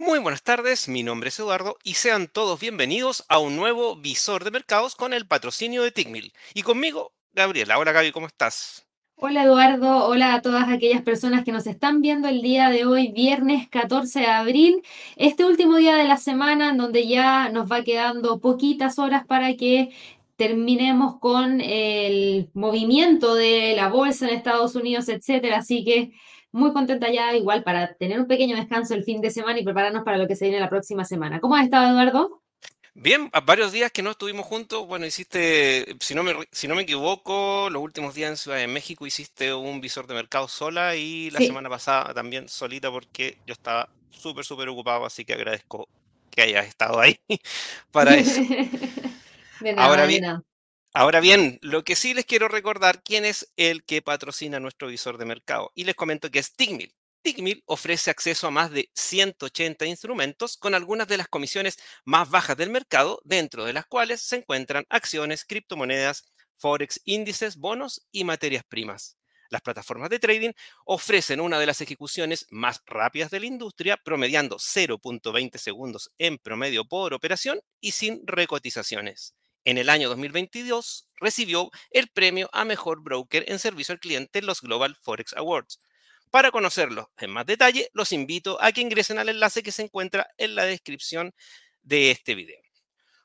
Muy buenas tardes, mi nombre es Eduardo y sean todos bienvenidos a un nuevo visor de mercados con el patrocinio de Tickmill. Y conmigo, Gabriela. Hola Gaby, ¿cómo estás? Hola Eduardo, hola a todas aquellas personas que nos están viendo el día de hoy, viernes 14 de abril, este último día de la semana en donde ya nos va quedando poquitas horas para que terminemos con el movimiento de la bolsa en Estados Unidos, etcétera. Así que muy contenta ya igual para tener un pequeño descanso el fin de semana y prepararnos para lo que se viene la próxima semana. ¿Cómo has estado, Eduardo? Bien, varios días que no estuvimos juntos. Bueno, hiciste, si no me, si no me equivoco, los últimos días en Ciudad de México hiciste un visor de mercado sola y la Sí, semana pasada también solita porque yo estaba súper, súper ocupado, así que agradezco que hayas estado ahí para eso. de Ahora nada, de bien, nada. Ahora bien, lo que sí les quiero recordar quién es el que patrocina nuestro visor de mercado y les comento que es Tickmill. Tickmill ofrece acceso a más de 180 instrumentos con algunas de las comisiones más bajas del mercado, dentro de las cuales se encuentran acciones, criptomonedas, forex, índices, bonos y materias primas. Las plataformas de trading ofrecen una de las ejecuciones más rápidas de la industria, promediando 0.20 segundos en promedio por operación y sin recotizaciones. En el año 2022 recibió el premio a mejor broker en servicio al cliente en los Global Forex Awards. Para conocerlo en más detalle, los invito a que ingresen al enlace que se encuentra en la descripción de este video.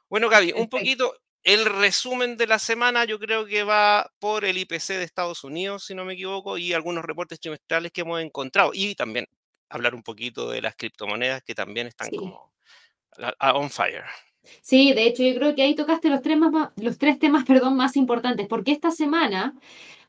Bueno, Gaby, un poquito el resumen de la semana, yo creo que va por el IPC de Estados Unidos, si no me equivoco, y algunos reportes trimestrales que hemos encontrado. Y también hablar un poquito de las criptomonedas que también están Sí. como on fire. Sí, de hecho, yo creo que ahí tocaste los tres, más, los tres temas, perdón, más importantes, porque esta semana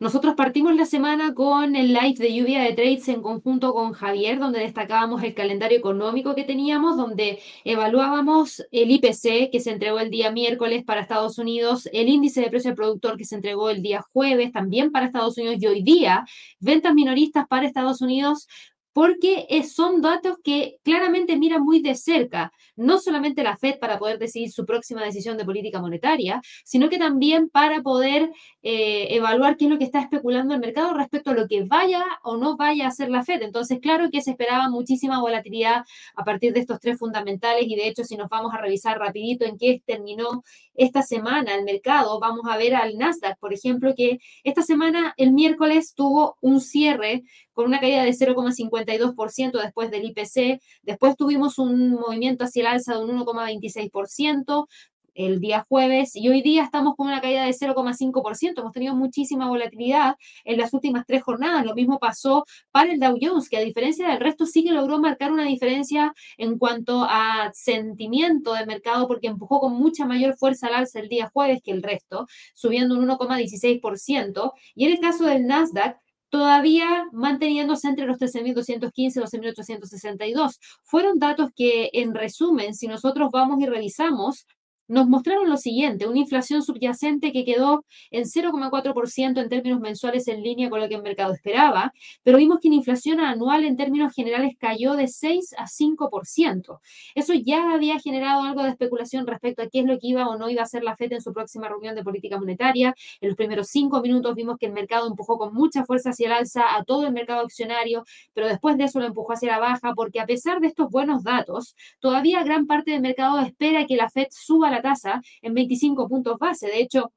nosotros partimos la semana con el live de lluvia de trades en conjunto con Javier, donde destacábamos el calendario económico que teníamos, donde evaluábamos el IPC que se entregó el día miércoles para Estados Unidos, el índice de precio al productor que se entregó el día jueves también para Estados Unidos y hoy día ventas minoristas para Estados Unidos. Porque son datos que claramente miran muy de cerca no solamente la Fed para poder decidir su próxima decisión de política monetaria, sino que también para poder eh, evaluar qué es lo que está especulando el mercado respecto a lo que vaya o no vaya a hacer la Fed. Entonces, claro que se esperaba muchísima volatilidad a partir de estos tres fundamentales y de hecho, si nos vamos a revisar rapidito en qué terminó esta semana el mercado, vamos a ver al Nasdaq, por ejemplo, que esta semana, el miércoles, tuvo un cierre con una caída de 0,52% después del IPC, Después tuvimos un movimiento hacia el alza de un 1,26% el día jueves y hoy día estamos con una caída de 0,5%. Hemos tenido muchísima volatilidad en las últimas tres jornadas. Lo mismo pasó para el Dow Jones, que a diferencia del resto sí que logró marcar una diferencia en cuanto a sentimiento de mercado porque empujó con mucha mayor fuerza al alza el día jueves que el resto, subiendo un 1,16%. Y en el caso del Nasdaq, todavía manteniéndose entre los 13.215 y 12.862. Fueron datos que, en resumen, si nosotros vamos y revisamos, nos mostraron lo siguiente, una inflación subyacente que quedó en 0,4% en términos mensuales en línea con lo que el mercado esperaba, pero vimos que la inflación anual en términos generales cayó de 6 a 5%. Eso ya había generado algo de especulación respecto a qué es lo que iba o no iba a hacer la FED en su próxima reunión de política monetaria. En los primeros cinco minutos vimos que el mercado empujó con mucha fuerza hacia el alza a todo el mercado accionario, pero después de eso lo empujó hacia la baja porque a pesar de estos buenos datos, todavía gran parte del mercado espera que la Fed suba la tasa en 25 puntos base. De hecho,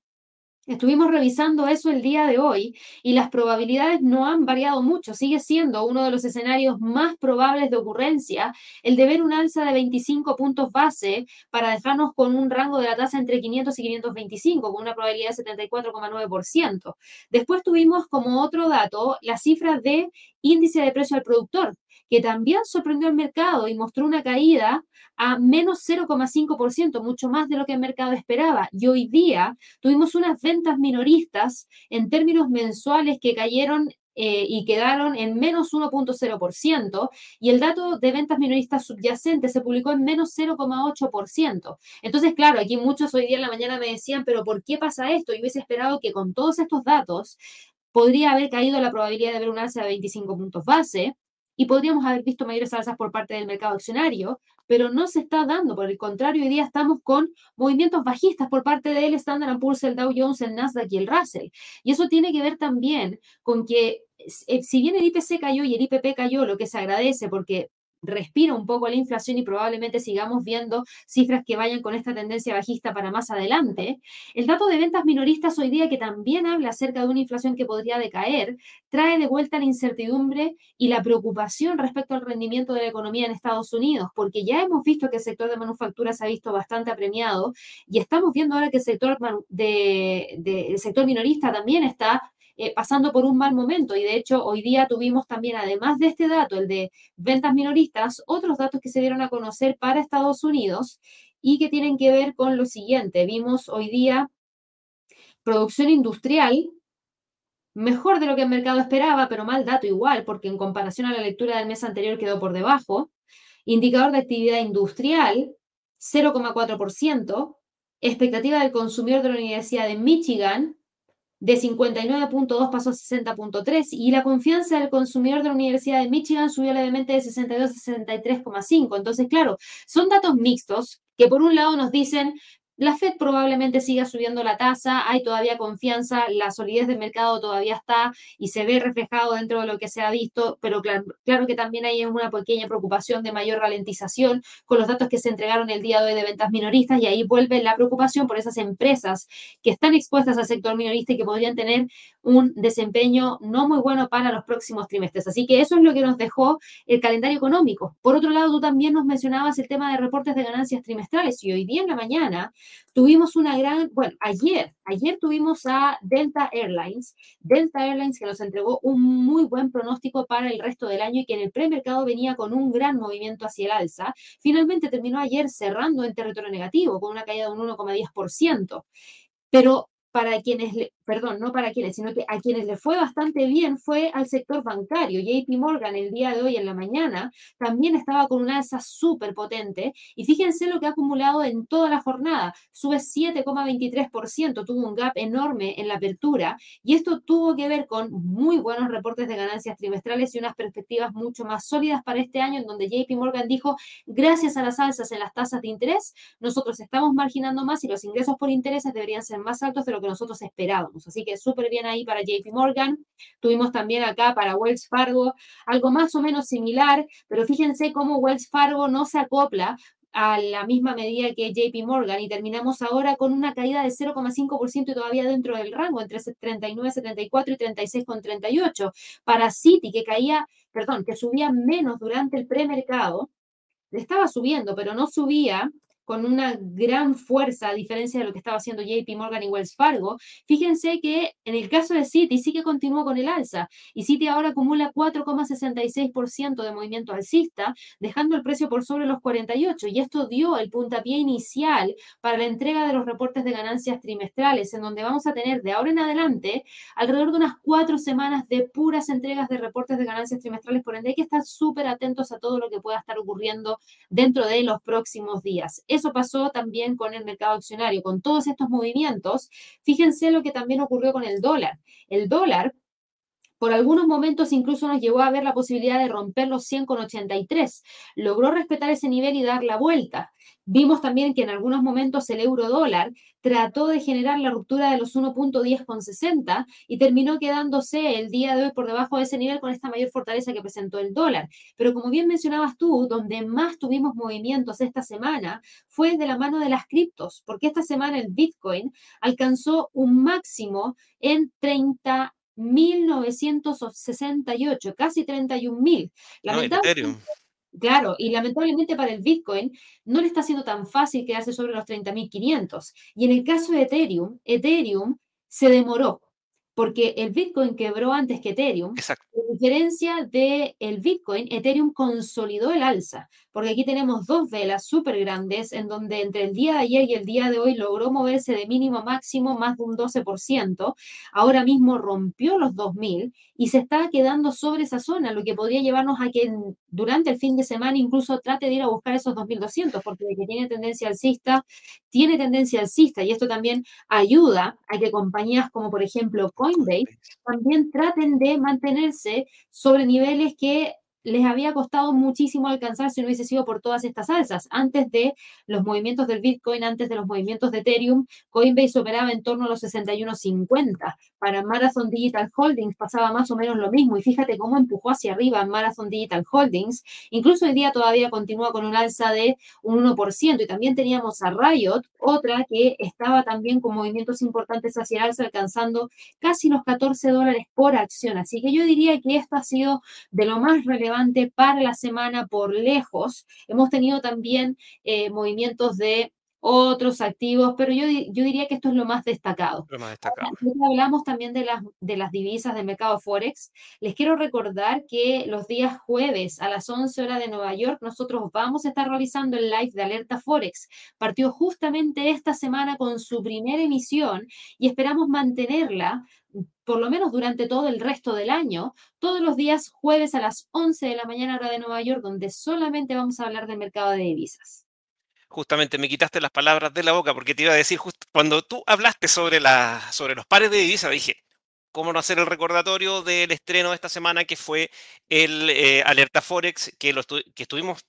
Estuvimos revisando eso el día de hoy y las probabilidades no han variado mucho. Sigue siendo uno de los escenarios más probables de ocurrencia el de ver un alza de 25 puntos base para dejarnos con un rango de la tasa entre 500 y 525, con una probabilidad de 74,9%. Después tuvimos como otro dato la cifra de índice de precio al productor, que también sorprendió al mercado y mostró una caída a menos 0,5%, mucho más de lo que el mercado esperaba. Y hoy día tuvimos unas ventas minoristas en términos mensuales que cayeron eh, y quedaron en menos 1.0% y el dato de ventas minoristas subyacentes se publicó en menos 0,8%. Entonces, claro, aquí muchos hoy día en la mañana me decían, pero ¿por qué pasa esto? Yo hubiese esperado que con todos estos datos podría haber caído la probabilidad de ver un alza de 25 puntos base y podríamos haber visto mayores alzas por parte del mercado accionario, pero no se está dando. Por el contrario, hoy día estamos con movimientos bajistas por parte del Standard Poor's, el Dow Jones, el Nasdaq y el Russell. Y eso tiene que ver también con que, eh, si bien el IPC cayó y el IPP cayó, lo que se agradece porque respira un poco la inflación y probablemente sigamos viendo cifras que vayan con esta tendencia bajista para más adelante. El dato de ventas minoristas hoy día, que también habla acerca de una inflación que podría decaer, trae de vuelta la incertidumbre y la preocupación respecto al rendimiento de la economía en Estados Unidos, porque ya hemos visto que el sector de manufactura se ha visto bastante apremiado y estamos viendo ahora que el sector, de, el sector minorista también está eh, pasando por un mal momento. Y de hecho, hoy día tuvimos también, además de este dato, el de ventas minoristas, otros datos que se dieron a conocer para Estados Unidos y que tienen que ver con lo siguiente. Vimos hoy día producción industrial mejor de lo que el mercado esperaba, pero mal dato igual, porque en comparación a la lectura del mes anterior quedó por debajo. Indicador de actividad industrial, 0,4%. Expectativa del consumidor de la Universidad de Michigan, de 59.2 pasó a 60.3 y la confianza del consumidor de la Universidad de Michigan subió levemente de 62 a 63.5. Entonces, claro, son datos mixtos que por un lado nos dicen la Fed probablemente siga subiendo la tasa, hay todavía confianza, la solidez del mercado todavía está y se ve reflejado dentro de lo que se ha visto, pero claro, claro, que también hay una pequeña preocupación de mayor ralentización con los datos que se entregaron el día de hoy de ventas minoristas y ahí vuelve la preocupación por esas empresas que están expuestas al sector minorista y que podrían tener un desempeño no muy bueno para los próximos trimestres. Así que eso es lo que nos dejó el calendario económico. Por otro lado, tú también nos mencionabas el tema de reportes de ganancias trimestrales y hoy día en la mañana Tuvimos una gran, bueno, ayer, ayer tuvimos a Delta Airlines, Delta Airlines que nos entregó un muy buen pronóstico para el resto del año y que en el premercado venía con un gran movimiento hacia el alza. Finalmente terminó ayer cerrando en territorio negativo con una caída de un 1,10%. Pero para quienes, perdón, no para quienes, sino que a quienes le fue bastante bien fue al sector bancario. JP Morgan el día de hoy en la mañana también estaba con una alza súper potente y fíjense lo que ha acumulado en toda la jornada. Sube 7,23%, tuvo un gap enorme en la apertura y esto tuvo que ver con muy buenos reportes de ganancias trimestrales y unas perspectivas mucho más sólidas para este año en donde JP Morgan dijo, gracias a las alzas en las tasas de interés, nosotros estamos marginando más y los ingresos por intereses deberían ser más altos de lo que nosotros esperábamos. Así que súper bien ahí para JP Morgan. Tuvimos también acá para Wells Fargo algo más o menos similar, pero fíjense cómo Wells Fargo no se acopla a la misma medida que JP Morgan y terminamos ahora con una caída de 0,5% y todavía dentro del rango entre 39,74 y 36,38. Para Citi, que caía, perdón, que subía menos durante el premercado, estaba subiendo, pero no subía con una gran fuerza, a diferencia de lo que estaba haciendo JP Morgan y Wells Fargo. Fíjense que en el caso de Citi sí que continuó con el alza y Citi ahora acumula 4,66% de movimiento alcista, dejando el precio por sobre los 48 y esto dio el puntapié inicial para la entrega de los reportes de ganancias trimestrales, en donde vamos a tener de ahora en adelante alrededor de unas cuatro semanas de puras entregas de reportes de ganancias trimestrales, por ende hay que estar súper atentos a todo lo que pueda estar ocurriendo dentro de los próximos días. Eso pasó también con el mercado accionario, con todos estos movimientos. Fíjense lo que también ocurrió con el dólar. El dólar por algunos momentos incluso nos llevó a ver la posibilidad de romper los 100,83. Logró respetar ese nivel y dar la vuelta. Vimos también que en algunos momentos el euro dólar trató de generar la ruptura de los 1.10,60 y terminó quedándose el día de hoy por debajo de ese nivel con esta mayor fortaleza que presentó el dólar. Pero como bien mencionabas tú, donde más tuvimos movimientos esta semana fue de la mano de las criptos, porque esta semana el Bitcoin alcanzó un máximo en 30 1968, casi 31 mil. Lamentablemente, Claro, y lamentablemente para el Bitcoin no le está siendo tan fácil quedarse sobre los 30.500. Y en el caso de Ethereum, Ethereum se demoró porque el Bitcoin quebró antes que Ethereum. Exacto. A diferencia del el Bitcoin, Ethereum consolidó el alza, porque aquí tenemos dos velas súper grandes en donde entre el día de ayer y el día de hoy logró moverse de mínimo a máximo más de un 12%. Ahora mismo rompió los 2.000 y se está quedando sobre esa zona, lo que podría llevarnos a que durante el fin de semana incluso trate de ir a buscar esos 2.200, porque de que tiene tendencia alcista, tiene tendencia alcista y esto también ayuda a que compañías como por ejemplo Coinbase también traten de mantenerse sobre niveles que les había costado muchísimo alcanzar si no hubiese sido por todas estas alzas. Antes de los movimientos del Bitcoin, antes de los movimientos de Ethereum, Coinbase operaba en torno a los 61.50. Para Marathon Digital Holdings pasaba más o menos lo mismo y fíjate cómo empujó hacia arriba Marathon Digital Holdings. Incluso hoy día todavía continúa con un alza de un 1% y también teníamos a Riot, otra que estaba también con movimientos importantes hacia el alza, alcanzando casi los 14 dólares por acción. Así que yo diría que esto ha sido de lo más relevante para la semana por lejos. Hemos tenido también eh, movimientos de otros activos, pero yo, yo diría que esto es lo más destacado. Lo más destacado. hablamos también de las, de las divisas del mercado Forex. Les quiero recordar que los días jueves a las 11 horas de Nueva York, nosotros vamos a estar realizando el live de Alerta Forex. Partió justamente esta semana con su primera emisión y esperamos mantenerla por lo menos durante todo el resto del año, todos los días jueves a las 11 de la mañana hora de Nueva York, donde solamente vamos a hablar del mercado de divisas justamente me quitaste las palabras de la boca porque te iba a decir, cuando tú hablaste sobre, la, sobre los pares de divisas, dije, ¿cómo no hacer el recordatorio del estreno de esta semana que fue el eh, Alerta Forex, que, lo que estuvimos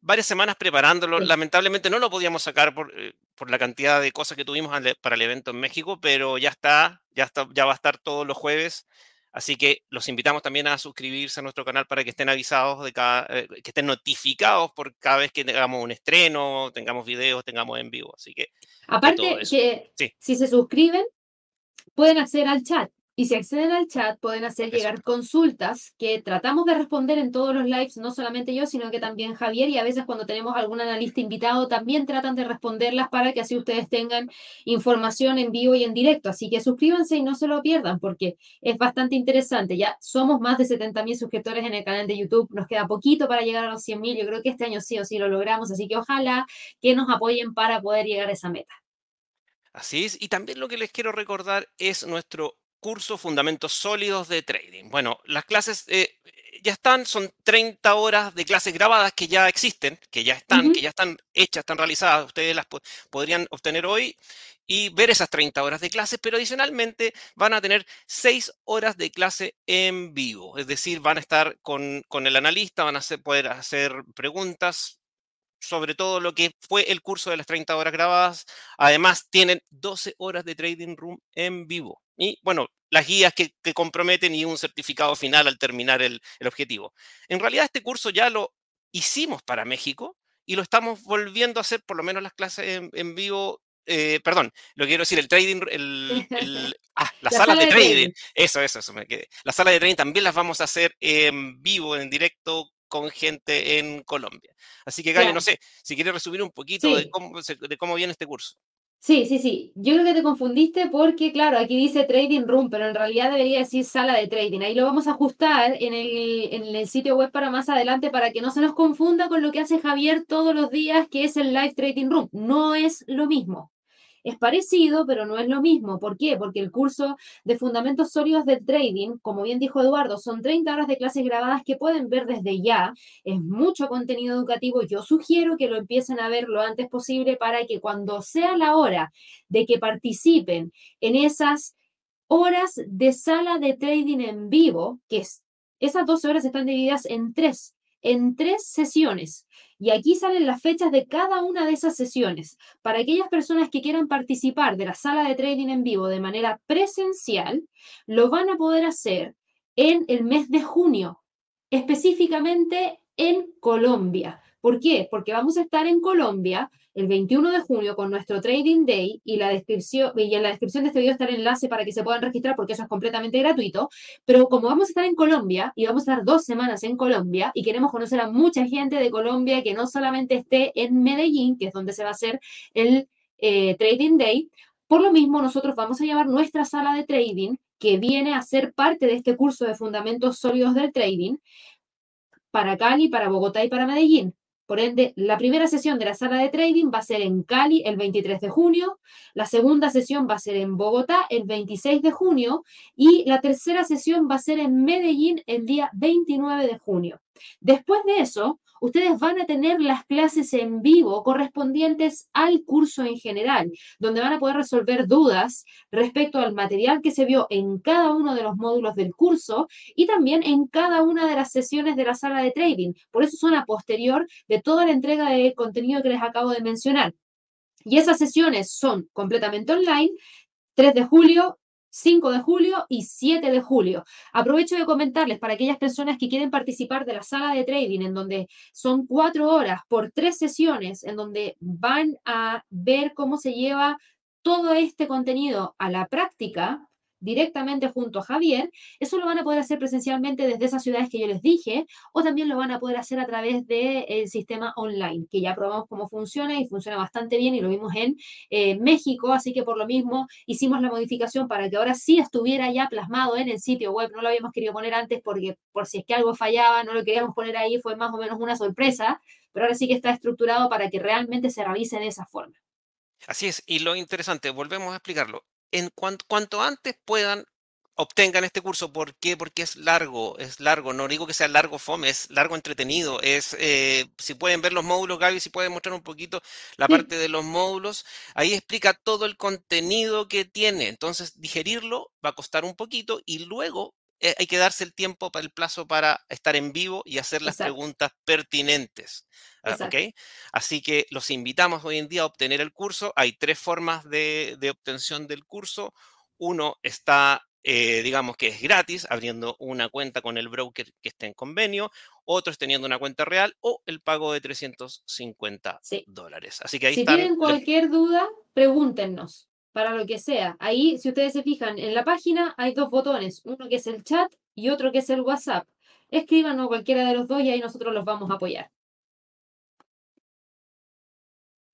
varias semanas preparándolo. Lamentablemente no lo podíamos sacar por, eh, por, la cantidad de cosas que tuvimos para el evento en México, pero ya está, ya está, ya va a estar todos los jueves Así que los invitamos también a suscribirse a nuestro canal para que estén avisados de cada, eh, que estén notificados por cada vez que tengamos un estreno, tengamos videos, tengamos en vivo. Así que. Aparte que si se suscriben, pueden acceder al chat. Y si acceden al chat, pueden hacer llegar consultas que tratamos de responder en todos los lives, no solamente yo, sino que también Javier. Y a veces cuando tenemos algún analista invitado, también tratan de responderlas para que así ustedes tengan información en vivo y en directo. Así que suscríbanse y no se lo pierdan porque es bastante interesante. Ya somos más de 70 mil suscriptores en el canal de YouTube. Nos queda poquito para llegar a los 100 mil. Yo creo que este año sí o sí lo logramos. Así que ojalá que nos apoyen para poder llegar a esa meta. Así es. Y también lo que les quiero recordar es nuestro curso Fundamentos Sólidos de Trading. Bueno, las clases eh, ya están, son 30 horas de clases grabadas que ya existen, que ya están, que ya están hechas, están realizadas. Ustedes las podrían obtener hoy y ver esas 30 horas de clases, pero adicionalmente van a tener 6 horas de clase en vivo, es decir, van a estar con, con el analista, van a poder hacer preguntas sobre todo lo que fue el curso de las 30 horas grabadas. Además, tienen 12 horas de trading room en vivo. Y bueno, las guías que, comprometen y un certificado final al terminar el, objetivo. En realidad, este curso ya lo hicimos para México y lo estamos volviendo a hacer, por lo menos las clases en, vivo. Eh, perdón, lo quiero decir, el trading, el, ah, la, sala, de, trading. Eso, eso, eso me quedé. La sala de trading también las vamos a hacer en vivo, en directo, con gente en Colombia. Así que, Gaby, no sé, si quieres resumir un poquito de, cómo, de cómo viene este curso. Sí, sí, sí. Yo creo que te confundiste porque, claro, aquí dice Trading Room, pero en realidad debería decir sala de trading. Ahí lo vamos a ajustar en el, en el sitio web para más adelante para que no se nos confunda con lo que hace Javier todos los días, que es el Live Trading Room. No es lo mismo. Es parecido, pero no es lo mismo. ¿Por qué? Porque el curso de Fundamentos Sólidos del Trading, como bien dijo Eduardo, son 30 horas de clases grabadas que pueden ver desde ya. Es mucho contenido educativo. Yo sugiero que lo empiecen a ver lo antes posible para que cuando sea la hora de que participen en esas horas de sala de trading en vivo, que es, esas 12 horas están divididas en tres, en tres sesiones. Y aquí salen las fechas de cada una de esas sesiones. Para aquellas personas que quieran participar de la sala de trading en vivo de manera presencial, lo van a poder hacer en el mes de junio, específicamente en Colombia. ¿Por qué? Porque vamos a estar en Colombia el 21 de junio con nuestro Trading Day y, la descripción, y en la descripción de este video está el enlace para que se puedan registrar porque eso es completamente gratuito. Pero como vamos a estar en Colombia y vamos a estar dos semanas en Colombia y queremos conocer a mucha gente de Colombia que no solamente esté en Medellín, que es donde se va a hacer el eh, Trading Day, por lo mismo nosotros vamos a llevar nuestra sala de trading que viene a ser parte de este curso de fundamentos sólidos del trading para Cali, para Bogotá y para Medellín. Por ende, la primera sesión de la sala de trading va a ser en Cali el 23 de junio, la segunda sesión va a ser en Bogotá el 26 de junio y la tercera sesión va a ser en Medellín el día 29 de junio. Después de eso, ustedes van a tener las clases en vivo correspondientes al curso en general, donde van a poder resolver dudas respecto al material que se vio en cada uno de los módulos del curso y también en cada una de las sesiones de la sala de trading. Por eso son a posterior de toda la entrega de contenido que les acabo de mencionar. Y esas sesiones son completamente online. 3 de julio, 5 de julio y 7 de julio. Aprovecho de comentarles para aquellas personas que quieren participar de la sala de trading, en donde son cuatro horas por tres sesiones, en donde van a ver cómo se lleva todo este contenido a la práctica directamente junto a Javier, eso lo van a poder hacer presencialmente desde esas ciudades que yo les dije, o también lo van a poder hacer a través del sistema online, que ya probamos cómo funciona y funciona bastante bien y lo vimos en eh, México, así que por lo mismo hicimos la modificación para que ahora sí estuviera ya plasmado en el sitio web, no lo habíamos querido poner antes porque por si es que algo fallaba, no lo queríamos poner ahí, fue más o menos una sorpresa, pero ahora sí que está estructurado para que realmente se realice de esa forma. Así es, y lo interesante, volvemos a explicarlo, en cuanto, antes puedan, obtengan este curso. ¿Por qué? Porque es largo, es largo. No digo que sea largo fome, es largo entretenido. Es, eh, si pueden ver los módulos, Gaby, si pueden mostrar un poquito la parte de los módulos, ahí explica todo el contenido que tiene. Entonces, digerirlo va a costar un poquito y luego eh, hay que darse el tiempo para el plazo para estar en vivo y hacer las preguntas pertinentes. Ah, Así que los invitamos hoy en día a obtener el curso. Hay tres formas de, obtención del curso. Uno está, eh, digamos que es gratis, abriendo una cuenta con el broker que esté en convenio. Otro es teniendo una cuenta real o el pago de 350 dólares. Así que ahí si tienen cualquier duda, pregúntenos para lo que sea. Ahí, si ustedes se fijan en la página, hay dos botones, uno que es el chat y otro que es el WhatsApp. Escríbanos cualquiera de los dos y ahí nosotros los vamos a apoyar.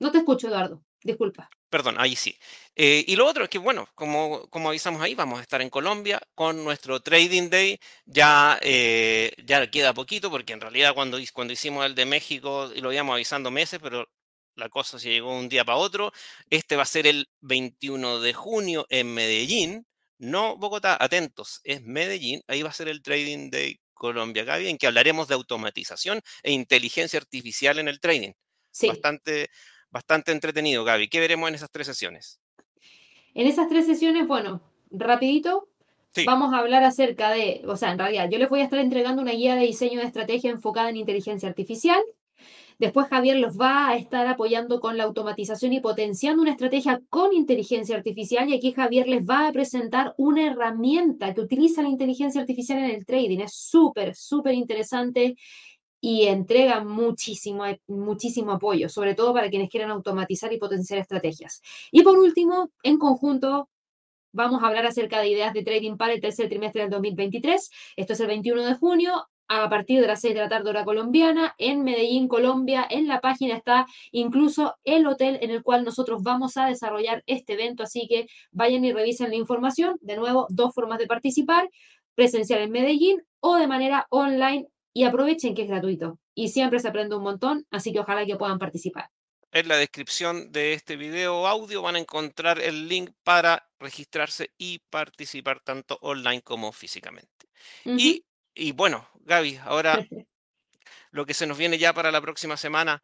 No te escucho, Eduardo. Disculpa. Perdón, ahí sí. Eh, y lo otro es que, bueno, como, como avisamos ahí, vamos a estar en Colombia con nuestro Trading Day. Ya, eh, ya queda poquito, porque en realidad cuando, cuando hicimos el de México, y lo íbamos avisando meses, pero la cosa se llegó un día para otro. Este va a ser el 21 de junio en Medellín, no Bogotá, atentos, es Medellín, ahí va a ser el Trading Day Colombia Gaby, en que hablaremos de automatización e inteligencia artificial en el trading. Sí. Bastante, bastante entretenido, Gaby. ¿Qué veremos en esas tres sesiones? En esas tres sesiones, bueno, rapidito, vamos a hablar acerca de, o sea, en realidad, yo les voy a estar entregando una guía de diseño de estrategia enfocada en inteligencia artificial. Después Javier los va a estar apoyando con la automatización y potenciando una estrategia con inteligencia artificial y aquí Javier les va a presentar una herramienta que utiliza la inteligencia artificial en el trading. Es súper, súper interesante y entrega muchísimo, muchísimo apoyo, sobre todo para quienes quieran automatizar y potenciar estrategias. Y por último, en conjunto, vamos a hablar acerca de ideas de trading para el tercer trimestre del 2023. Esto es el 21 de junio a partir de las 6 de la tarde hora colombiana en Medellín, Colombia. En la página está incluso el hotel en el cual nosotros vamos a desarrollar este evento, así que vayan y revisen la información. De nuevo, dos formas de participar, presencial en Medellín o de manera online y aprovechen que es gratuito y siempre se aprende un montón, así que ojalá que puedan participar. En la descripción de este video audio van a encontrar el link para registrarse y participar tanto online como físicamente. y y bueno, Gaby, ahora lo que se nos viene ya para la próxima semana.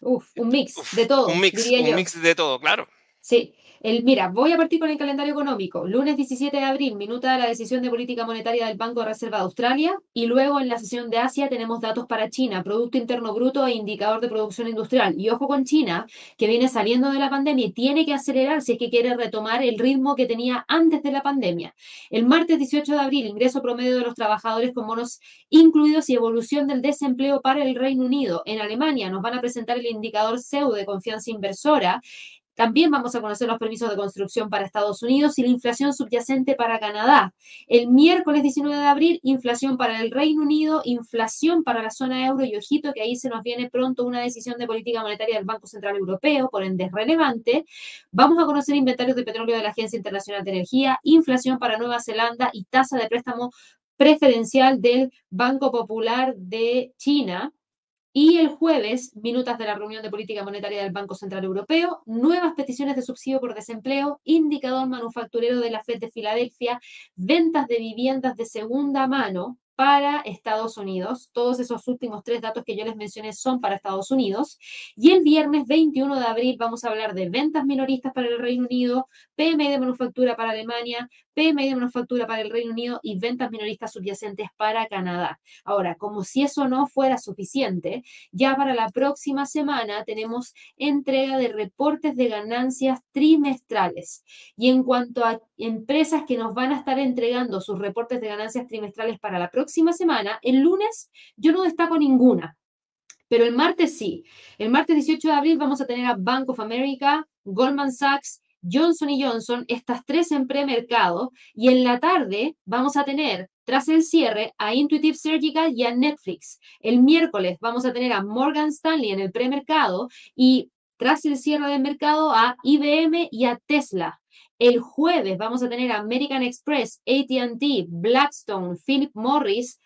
Uf, un mix de todo. Un mix, un mix de todo, claro. Sí, mira, voy a partir con el calendario económico. Lunes 17 de abril, minuta de la decisión de política monetaria del Banco de Reserva de Australia. Y luego en la sesión de Asia tenemos datos para China, Producto Interno Bruto e Indicador de Producción Industrial. Y ojo con China, que viene saliendo de la pandemia y tiene que acelerar si es que quiere retomar el ritmo que tenía antes de la pandemia. El martes 18 de abril, ingreso promedio de los trabajadores con bonos incluidos y evolución del desempleo para el Reino Unido. En Alemania nos van a presentar el indicador CEU de confianza inversora también vamos a conocer los permisos de construcción para Estados Unidos y la inflación subyacente para Canadá. El miércoles 19 de abril, inflación para el Reino Unido, inflación para la zona euro y ojito que ahí se nos viene pronto una decisión de política monetaria del Banco Central Europeo, por ende es relevante. Vamos a conocer inventarios de petróleo de la Agencia Internacional de Energía, inflación para Nueva Zelanda y tasa de préstamo preferencial del Banco Popular de China. Y el jueves, minutas de la reunión de política monetaria del Banco Central Europeo, nuevas peticiones de subsidio por desempleo, indicador manufacturero de la FED de Filadelfia, ventas de viviendas de segunda mano, para Estados Unidos. Todos esos últimos tres datos que yo les mencioné son para Estados Unidos. Y el viernes 21 de abril vamos a hablar de ventas minoristas para el Reino Unido, PMI de manufactura para Alemania, PMI de manufactura para el Reino Unido y ventas minoristas subyacentes para Canadá. Ahora, como si eso no fuera suficiente, ya para la próxima semana tenemos entrega de reportes de ganancias trimestrales. Y en cuanto a empresas que nos van a estar entregando sus reportes de ganancias trimestrales para la próxima semana, el lunes yo no destaco ninguna. Pero el martes sí. El martes 18 de abril vamos a tener a Bank of America, Goldman Sachs, Johnson Johnson, estas tres en premercado, y en la tarde vamos a tener, tras el cierre, a Intuitive Surgical y a Netflix. El miércoles vamos a tener a Morgan Stanley en el premercado y tras el cierre del mercado a IBM y a Tesla. El jueves vamos a tener a American Express, ATT, Blackstone, Philip Morris,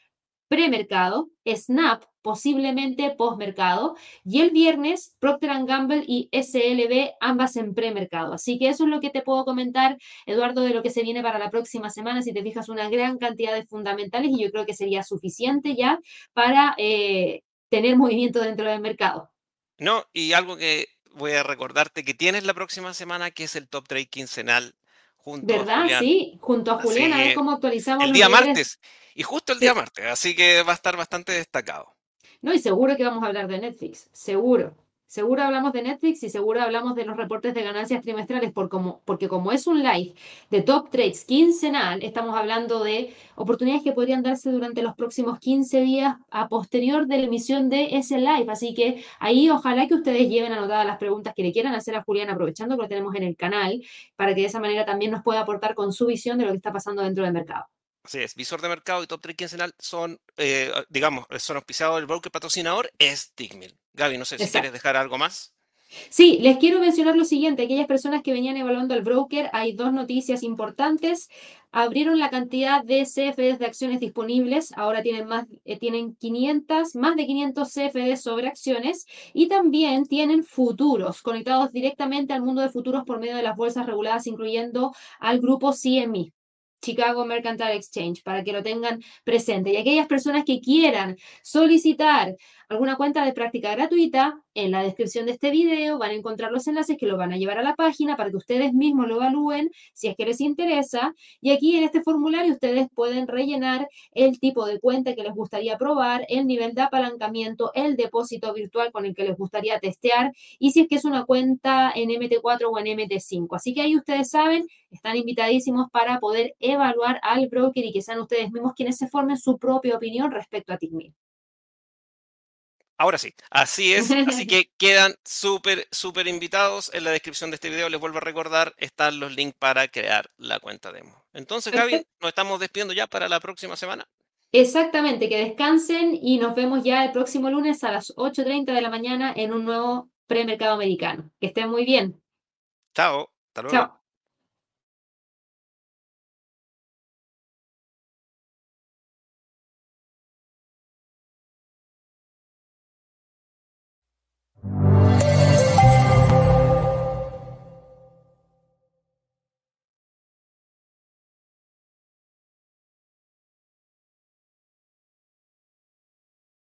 premercado, Snap, posiblemente postmercado, y el viernes Procter Gamble y SLB, ambas en premercado. Así que eso es lo que te puedo comentar, Eduardo, de lo que se viene para la próxima semana. Si te fijas, una gran cantidad de fundamentales y yo creo que sería suficiente ya para eh, tener movimiento dentro del mercado. No, y algo que voy a recordarte que tienes la próxima semana, que es el top trade quincenal junto ¿verdad? a Julián. Sí, junto a Julián, a ver cómo actualizamos. El día martes. Y justo el día martes, así que va a estar bastante destacado. No, y seguro que vamos a hablar de Netflix, seguro. Seguro hablamos de Netflix y seguro hablamos de los reportes de ganancias trimestrales, porque como es un live de top trades quincenal, estamos hablando de oportunidades que podrían darse durante los próximos 15 días a posterior de la emisión de ese live. Así que ahí ojalá que ustedes lleven anotadas las preguntas que le quieran hacer a Julián, aprovechando que lo tenemos en el canal, para que de esa manera también nos pueda aportar con su visión de lo que está pasando dentro del mercado. Así es, visor de mercado y top trade quincenal son, eh, digamos, son auspiciados, el broker patrocinador es Tigmil. Gaby, no sé si quieres dejar algo más. Sí, les quiero mencionar lo siguiente, aquellas personas que venían evaluando al broker, hay dos noticias importantes. Abrieron la cantidad de CFDs de acciones disponibles, ahora tienen más eh, tienen 500, más de 500 CFDs sobre acciones y también tienen futuros conectados directamente al mundo de futuros por medio de las bolsas reguladas incluyendo al grupo CME. Chicago Mercantile Exchange, para que lo tengan presente. Y aquellas personas que quieran solicitar alguna cuenta de práctica gratuita, en la descripción de este video van a encontrar los enlaces que lo van a llevar a la página para que ustedes mismos lo evalúen si es que les interesa. Y aquí en este formulario ustedes pueden rellenar el tipo de cuenta que les gustaría probar, el nivel de apalancamiento, el depósito virtual con el que les gustaría testear y si es que es una cuenta en MT4 o en MT5. Así que ahí ustedes saben, están invitadísimos para poder evaluar al broker y que sean ustedes mismos quienes se formen su propia opinión respecto a TICMIL. Ahora sí, así es. Así que quedan súper, súper invitados. En la descripción de este video, les vuelvo a recordar, están los links para crear la cuenta demo. Entonces, Gaby, nos estamos despidiendo ya para la próxima semana. Exactamente, que descansen y nos vemos ya el próximo lunes a las 8.30 de la mañana en un nuevo premercado americano. Que estén muy bien. Chao. Hasta luego. Chao.